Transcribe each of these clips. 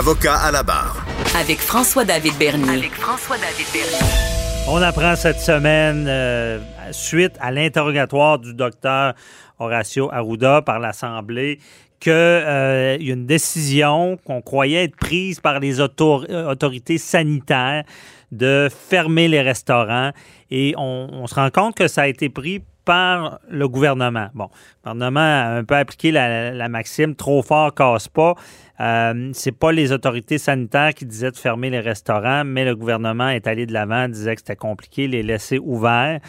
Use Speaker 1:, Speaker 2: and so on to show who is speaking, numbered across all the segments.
Speaker 1: Avocat à la barre.
Speaker 2: Avec François-David Bernier.
Speaker 3: Avec François-David Bernier.
Speaker 4: On apprend cette semaine, euh, suite à l'interrogatoire du docteur Horacio Arruda par l'Assemblée, qu'il euh, y a une décision qu'on croyait être prise par les autorités sanitaires de fermer les restaurants. Et on, se rend compte que ça a été pris par le gouvernement. Bon, le gouvernement a un peu appliqué la, maxime trop fort casse pas. Euh, c'est pas les autorités sanitaires qui disaient de fermer les restaurants, mais le gouvernement est allé de l'avant, disait que c'était compliqué, les laisser ouverts.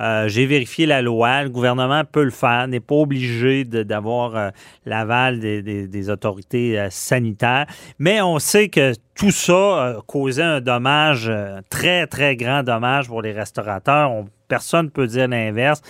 Speaker 4: Euh, j'ai vérifié la loi. Le gouvernement peut le faire, n'est pas obligé d'avoir euh, l'aval des, autorités euh, sanitaires. Mais on sait que tout ça causait un dommage, très, très grand dommage pour les restaurateurs. Personne ne peut dire l'inverse.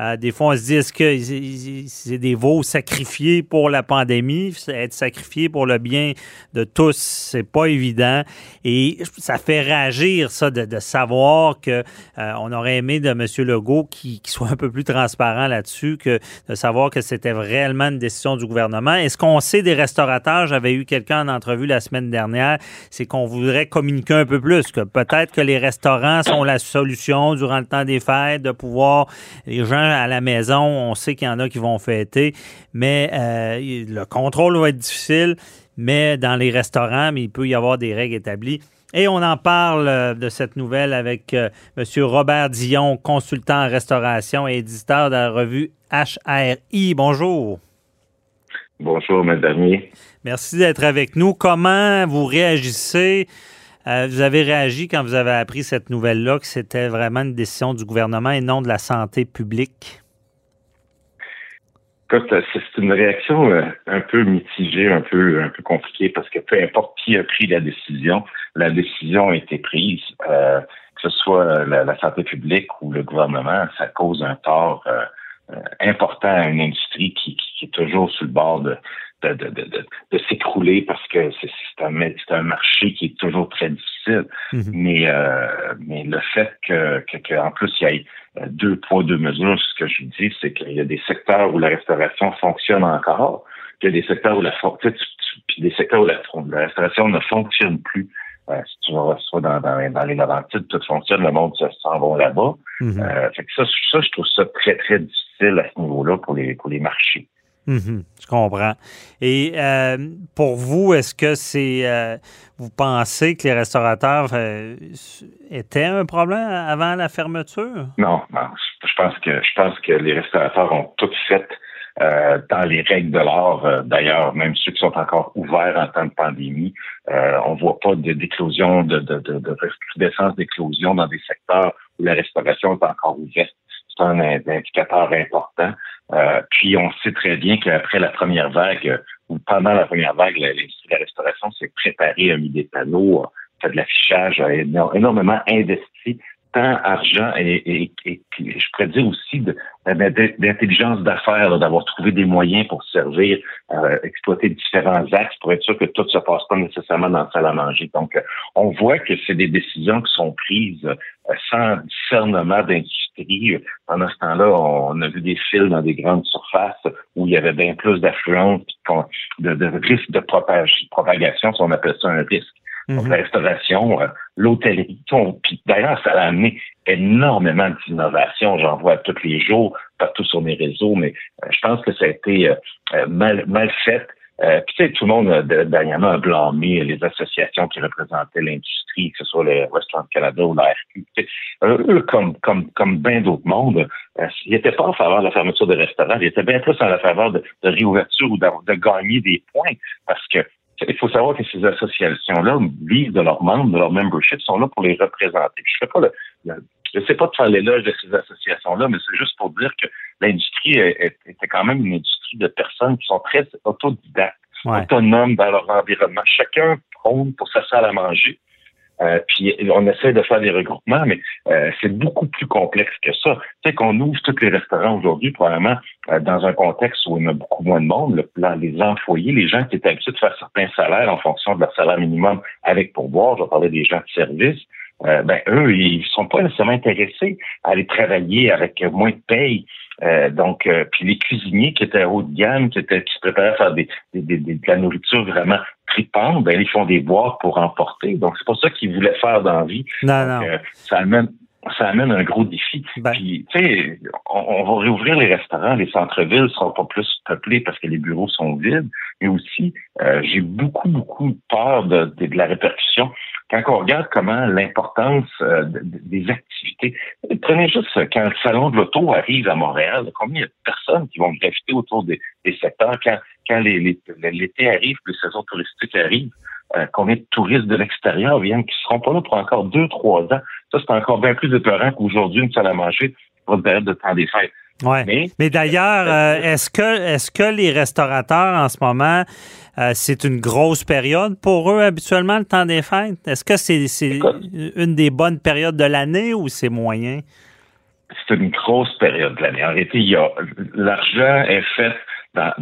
Speaker 4: Euh, des fois, on se dit, est-ce que c'est des veaux sacrifiés pour la pandémie? Être sacrifié pour le bien de tous, c'est pas évident. Et ça fait réagir, ça, de, savoir que euh, on aurait aimé de M. Legault qui, soit un peu plus transparent là-dessus, que de savoir que c'était réellement une décision du gouvernement. Est-ce qu'on sait des restaurateurs? J'avais eu quelqu'un en entrevue la semaine dernière, c'est qu'on voudrait communiquer un peu plus, que peut-être que les restaurants sont la solution durant le temps des fêtes, de pouvoir, les gens à la maison, on sait qu'il y en a qui vont fêter, mais euh, le contrôle va être difficile. Mais dans les restaurants, il peut y avoir des règles établies. Et on en parle euh, de cette nouvelle avec euh, M. Robert Dion, consultant en restauration et éditeur de la revue HRI. Bonjour.
Speaker 5: Bonjour, madame.
Speaker 4: Merci d'être avec nous. Comment vous réagissez euh, vous avez réagi quand vous avez appris cette nouvelle-là, que c'était vraiment une décision du gouvernement et non de la santé publique?
Speaker 5: c'est une réaction euh, un peu mitigée, un peu, un peu compliquée, parce que peu importe qui a pris la décision, la décision a été prise. Euh, que ce soit la, santé publique ou le gouvernement, ça cause un tort important à une industrie qui, qui, est toujours sur le bord de, de, de, de, de s'écrouler parce que c'est un, un marché qui est toujours très difficile. Mhm. Mais, euh, mais le fait que, que, que, en plus il y ait euh, deux poids, deux mesures, ce que je dis, c'est qu'il y a des secteurs où la restauration fonctionne encore, qu'il y a des secteurs où la puis des secteurs où la, restauration ne fonctionne plus. Euh, si tu vas soit dans, dans, dans les Laurentides, tout fonctionne, le monde s'en va là-bas. Euh, fait que ça, ça, je trouve ça très, très difficile à ce niveau-là pour les, pour les marchés.
Speaker 4: Mhm, je comprends. Et euh, pour vous, est-ce que c'est. Euh, vous pensez que les restaurateurs euh, étaient un problème avant la fermeture?
Speaker 5: Non, non. Je pense que je pense que les restaurateurs ont tout fait dans les règles de l'art. D'ailleurs, même ceux qui sont encore ouverts en temps de pandémie, on voit pas d'éclosion, de, de, de, de recrudescence d'éclosion dans des secteurs où la restauration est encore ouverte. C'est un indicateur important. Euh, puis on sait très bien qu'après la première vague, ou pendant la première vague, l'industrie de la restauration s'est préparée, a mis des panneaux, a fait de l'affichage, a énormément investi tant argent et, et, je pourrais dire aussi d'intelligence d'affaires, d'avoir trouvé des moyens pour servir, euh, exploiter différents axes pour être sûr que tout se passe pas nécessairement dans la salle à manger. Donc, euh, on voit que c'est des décisions qui sont prises euh, sans discernement d'industrie. Pendant ce temps-là, on a vu des fils dans des grandes surfaces où il y avait bien plus d'affluence, de, de risque de propagation, si on appelle ça un risque. Donc, mhm. la restauration, euh, l'hôtellerie, puis d'ailleurs, ça a amené énormément d'innovation. J'en vois tous les jours, partout sur mes réseaux, mais euh, je pense que ça a été euh, mal, mal fait. puis tu sais, tout le monde dernièrement a blâmé les associations qui représentaient l'industrie, que ce soit le Restaurant Canada ou la RQ. eux, comme comme comme bien d'autres mondes, ils n'étaient pas en faveur de la fermeture des restaurants, ils étaient bien plus en faveur de, de réouverture ou de, de, gagner des points parce que il faut savoir que ces associations-là vivent de leurs membres, de leur membership, sont là pour les représenter. Je ne sais pas de faire l'éloge de ces associations-là, mais c'est juste pour dire que l'industrie était quand même une industrie de personnes qui sont très autodidactes, autonomes dans leur environnement. Chacun trône pour sa salle à manger. Euh, puis on essaie de faire des regroupements, mais euh, c'est beaucoup plus complexe que ça. Tu sais qu'on ouvre tous les restaurants aujourd'hui, probablement euh, dans un contexte où il y a beaucoup moins de monde. Le plan, les employés, les gens qui étaient habitués de faire certains salaires en fonction de leur salaire minimum avec pourboire, je parler des gens de service, ben eux, ils sont pas nécessairement intéressés à aller travailler avec moins de paye. donc, puis les cuisiniers qui étaient haut de gamme, qui étaient qui se préparaient à faire des, des, des, de la nourriture vraiment tripante, ben, ils font des boîtes pour emporter. Donc, c'est pas ça qu'ils voulaient faire dans la vie.
Speaker 4: Non, non.
Speaker 5: Euh, ça amène ça amène un gros défi.
Speaker 4: Ben.
Speaker 5: Puis, tu sais, on, va réouvrir les restaurants, les centres-villes seront pas plus peuplés parce que les bureaux sont vides, mais aussi, euh, j'ai beaucoup, beaucoup peur de, de, la répercussion. Quand on regarde comment l'importance euh, des activités, prenez juste quand le salon de l'auto arrive à Montréal, combien y a de personnes qui vont graviter autour des, des secteurs? Quand quand l'été arrive, les saisons touristiques arrivent, euh, combien de touristes de l'extérieur viennent qui seront pas là pour encore deux, trois ans? Ça, c'est encore bien plus épeurant qu'aujourd'hui une salle à manger pour une période de temps des fêtes.
Speaker 4: Ouais. Mais, d'ailleurs, euh, est-ce que est-ce que les restaurateurs en ce moment, euh, c'est une grosse période pour eux habituellement le temps des fêtes? Est-ce que c'est une des bonnes périodes de l'année ou c'est moyen?
Speaker 5: C'est une grosse période de l'année. En réalité, il y a l'argent est fait ben,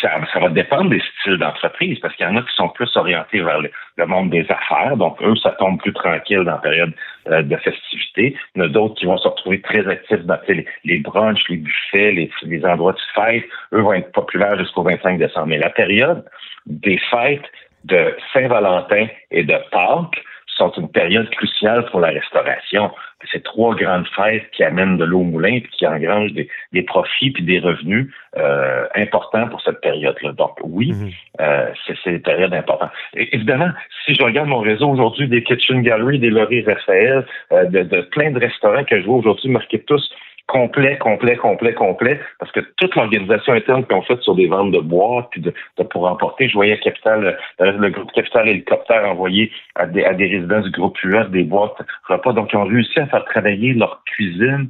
Speaker 5: ça, va dépendre des styles d'entreprise, parce qu'il y en a qui sont plus orientés vers le, monde des affaires, donc eux, ça tombe plus tranquille dans la période euh, de festivité. Il y en a d'autres qui vont se retrouver très actifs dans les, les brunchs, les buffets, les, les endroits de fête. Eux vont être populaires jusqu'au 25 décembre. Mais la période des fêtes de Saint-Valentin et de Pâques, sont une période cruciale pour la restauration. C'est trois grandes fêtes qui amènent de l'eau au moulin et qui engrangent des, profits puis des revenus euh, importants pour cette période-là. Donc oui, mhm. euh, c'est une période importante. évidemment, si je regarde mon réseau aujourd'hui des Kitchen Gallery, des Laurie Raphaël, euh, de, de, plein de restaurants que je vois aujourd'hui marqués tous complet, complet, complet, complet, parce que toute l'organisation interne qu'on fait sur des ventes de bois, puis de, pour emporter, je voyais Capital, euh, le, groupe Capital Hélicoptère envoyer à des, à des résidents du groupe US des boîtes repas. Donc, ils ont réussi à faire travailler leur cuisine.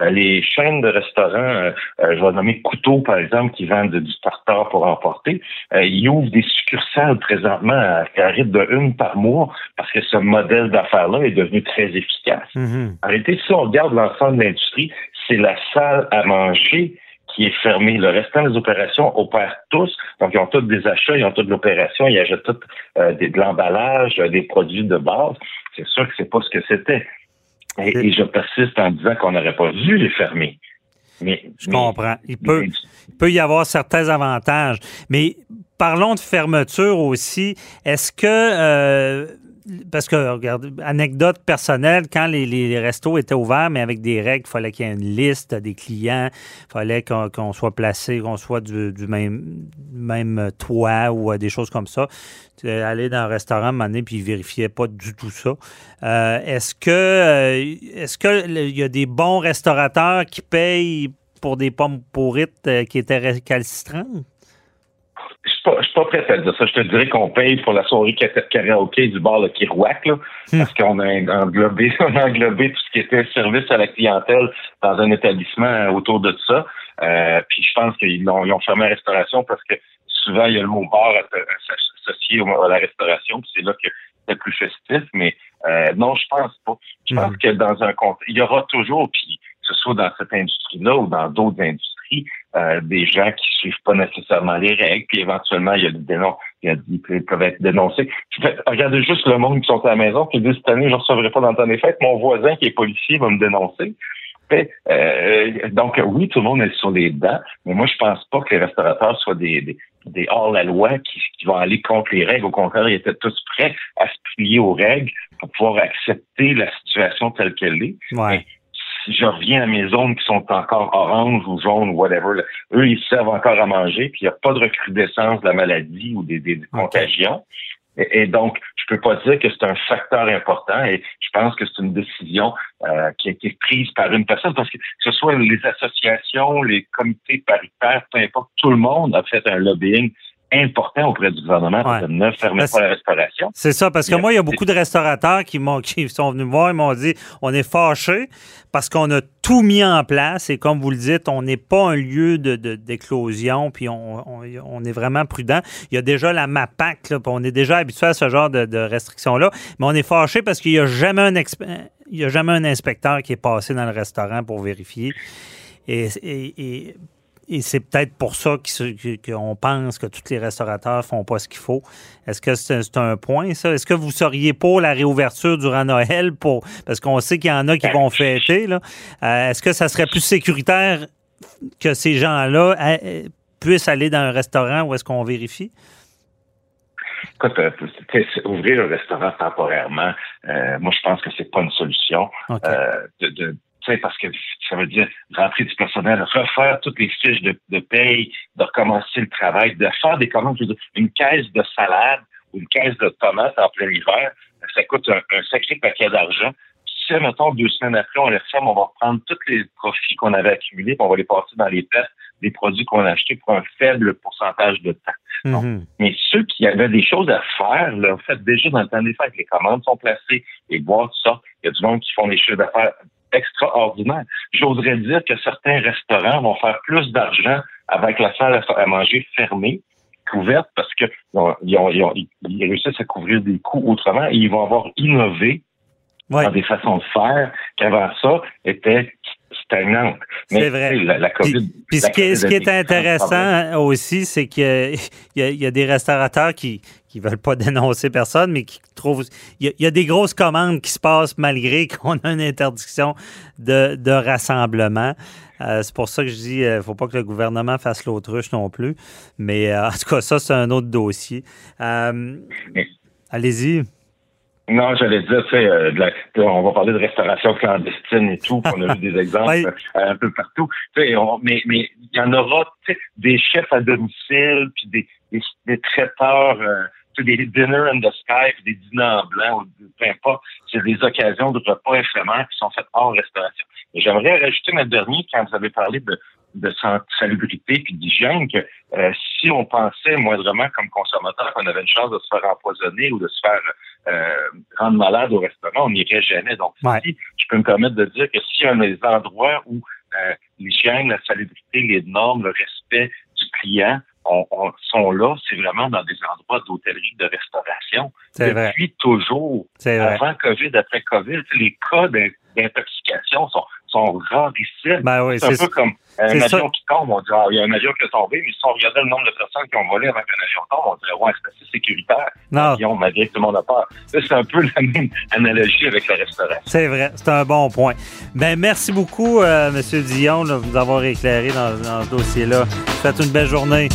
Speaker 5: Euh, les chaînes de restaurants, euh, je vais nommer Couteau, par exemple, qui vendent du tartare pour emporter, ils ouvrent des succursales présentement à, à rythme de une par mois parce que ce modèle d'affaires-là est devenu très efficace. En réalité, si on regarde l'ensemble de l'industrie, c'est la salle à manger qui est fermée. Le restant des opérations opèrent tous. Donc, ils ont tous des achats, ils ont toutes l'opération, ils achètent tout euh, de l'emballage, euh, des produits de base. C'est sûr que c'est pas ce que c'était. Et, je persiste en disant qu'on n'aurait pas dû les fermer. Mais,
Speaker 4: je comprends. Il peut, il peut y avoir certains avantages. Mais parlons de fermeture aussi. Est-ce que euh, parce que, regarde, anecdote personnelle, quand les, restos étaient ouverts, mais avec des règles, il fallait qu'il y ait une liste des clients, il fallait qu'on soit placé, qu'on soit du, même, toit ou euh, des choses comme ça. Aller dans un restaurant, moment puis ils vérifiaient pas du tout ça. Euh, est-ce que euh, est-ce qu'il y a des bons restaurateurs qui payent pour des pommes pourrites qui étaient récalcitrantes?
Speaker 5: Je suis pas, suis pas prêt à dire ça. Je te dirais qu'on paye pour la soirée karaoké du bar Le Kirouac, là, hmm. parce qu'on a englobé, on a englobé tout ce qui était service à la clientèle dans un établissement autour de ça. Euh, puis je pense qu'ils ont, ils ont fermé la restauration parce que souvent il y a le mot bar associé à la restauration, puis c'est là que c'est plus festif. Mais euh, non, je pense pas. Je pense hmm. que dans un contexte, il y aura toujours, puis que ce soit dans cette industrie-là ou dans d'autres industries, euh, des gens qui suivent pas nécessairement les règles, puis éventuellement, il y a des dénoncés, ils peuvent être dénoncés. Regardez juste le monde qui sont à la maison, qui dit cette année, je ne recevrai pas dans le temps des fêtes, mon voisin qui est policier va me dénoncer. Euh, donc oui, tout le monde est sur les dents, mais moi je pense pas que les restaurateurs soient des, des, hors-la-loi qui, qui, vont aller contre les règles. Au contraire, ils étaient tous prêts à se plier aux règles pour pouvoir accepter la situation telle qu'elle est.
Speaker 4: Ouais
Speaker 5: si je reviens à mes zones qui sont encore orange ou jaune ou whatever, eux, ils servent encore à manger, puis il n'y a pas de recrudescence de la maladie ou des, des contagions. Et, donc, je peux pas dire que c'est un facteur important et je pense que c'est une décision euh, qui a été prise par une personne parce que que ce soit les associations, les comités paritaires, peu importe, tout le monde a fait un lobbying important auprès du gouvernement de ne fermer pas la restauration.
Speaker 4: C'est ça, parce que moi, il y a beaucoup de restaurateurs qui, m'ont, qui sont venus me voir et m'ont dit on est fâchés parce qu'on a tout mis en place et comme vous le dites, on n'est pas un lieu de, d'éclosion puis on, est vraiment prudent. Il y a déjà la MAPAC, là, on est déjà habitué à ce genre de, restrictions-là, mais on est fâché parce qu'il n'y a jamais un il y a jamais un inspecteur qui est passé dans le restaurant pour vérifier. et, et et c'est peut-être pour ça qu'on pense que tous les restaurateurs font pas ce qu'il faut. Est-ce que c'est un point, ça? Est-ce que vous seriez pour la réouverture durant Noël? Pour, parce qu'on sait qu'il y en a qui vont fêter. Là. Euh, est-ce que ça serait plus sécuritaire que ces gens-là euh, puissent aller dans un restaurant où est-ce qu'on vérifie?
Speaker 5: Écoute, euh, ouvrir un restaurant temporairement, moi je pense que c'est pas une solution. de, parce que ça veut dire rentrer du personnel, refaire toutes les fiches de, de paye, de recommencer le travail, de faire des commandes, je veux dire, une caisse de salade ou une caisse de tomates en plein hiver, ça coûte un, sacré paquet d'argent. Si, mettons, deux semaines après, on les referme, on va reprendre tous les profits qu'on avait accumulés, puis on va les passer dans les tests des produits qu'on a achetés pour un faible pourcentage de temps. Mm-hmm. Mais ceux qui avaient des choses à faire, là, en fait, déjà dans le temps des fêtes, les commandes sont placées, les boîtes sortent, il y a du monde qui font des choses d'affaires extraordinaire. J'oserais dire que certains restaurants vont faire plus d'argent avec la salle à manger fermée couverte parce que ils, réussissent à couvrir des coûts autrement et ils vont avoir innové dans des façons de faire qu'avant ça étaient stagnantes.
Speaker 4: C'est vrai. La, COVID, puis, ce, qui est, intéressant aussi, c'est qu'il y, a des restaurateurs qui qui veulent pas dénoncer personne, mais qui trouvent. Il y, a, des grosses commandes qui se passent malgré qu'on a une interdiction de, de rassemblement. Euh, c'est pour ça que je dis, il euh, ne faut pas que le gouvernement fasse l'autruche non plus. Mais euh, en tout cas, ça, c'est un autre dossier. Allez-y.
Speaker 5: Non, j'allais dire, tu sais, on va parler de restauration clandestine et tout, on a vu des exemples un peu partout. mais mais il y en aura des chefs à domicile, puis des, des, des traiteurs des dinner in the sky, des dîners en blanc, ou peu importe. C'est des occasions de repas éphémères qui sont faites hors restauration. J'aimerais rajouter un dernier quand vous avez parlé de, de salubrité puis d'hygiène que euh, si on pensait moindrement comme consommateur qu'on avait une chance de se faire empoisonner ou de se faire euh, rendre malade au restaurant, on n'irait jamais. Donc si je peux me permettre de dire que s'il y a des endroits où euh, l'hygiène, la salubrité, les normes, le respect du client on, sont là, c'est vraiment dans des endroits d'hôtellerie, de restauration. Depuis toujours, avant COVID, après COVID, les cas d'intoxication sont, sont rarissimes.
Speaker 4: Ben
Speaker 5: c'est un peu comme un avion qui tombe, on dit ah, il y a un avion qui est tombé, mais si on regardait le nombre de personnes qui ont volé avant qu'un avion tombe, on dirait ouais, c'est assez sécuritaire. Non. L'avion, malgré que tout le monde a peur. C'est un peu la même analogie avec la restauration.
Speaker 4: C'est vrai, c'est un bon point. Ben merci beaucoup, euh, M. Dion, de nous avoir éclairé dans, dans ce dossier-là. Faites une belle journée.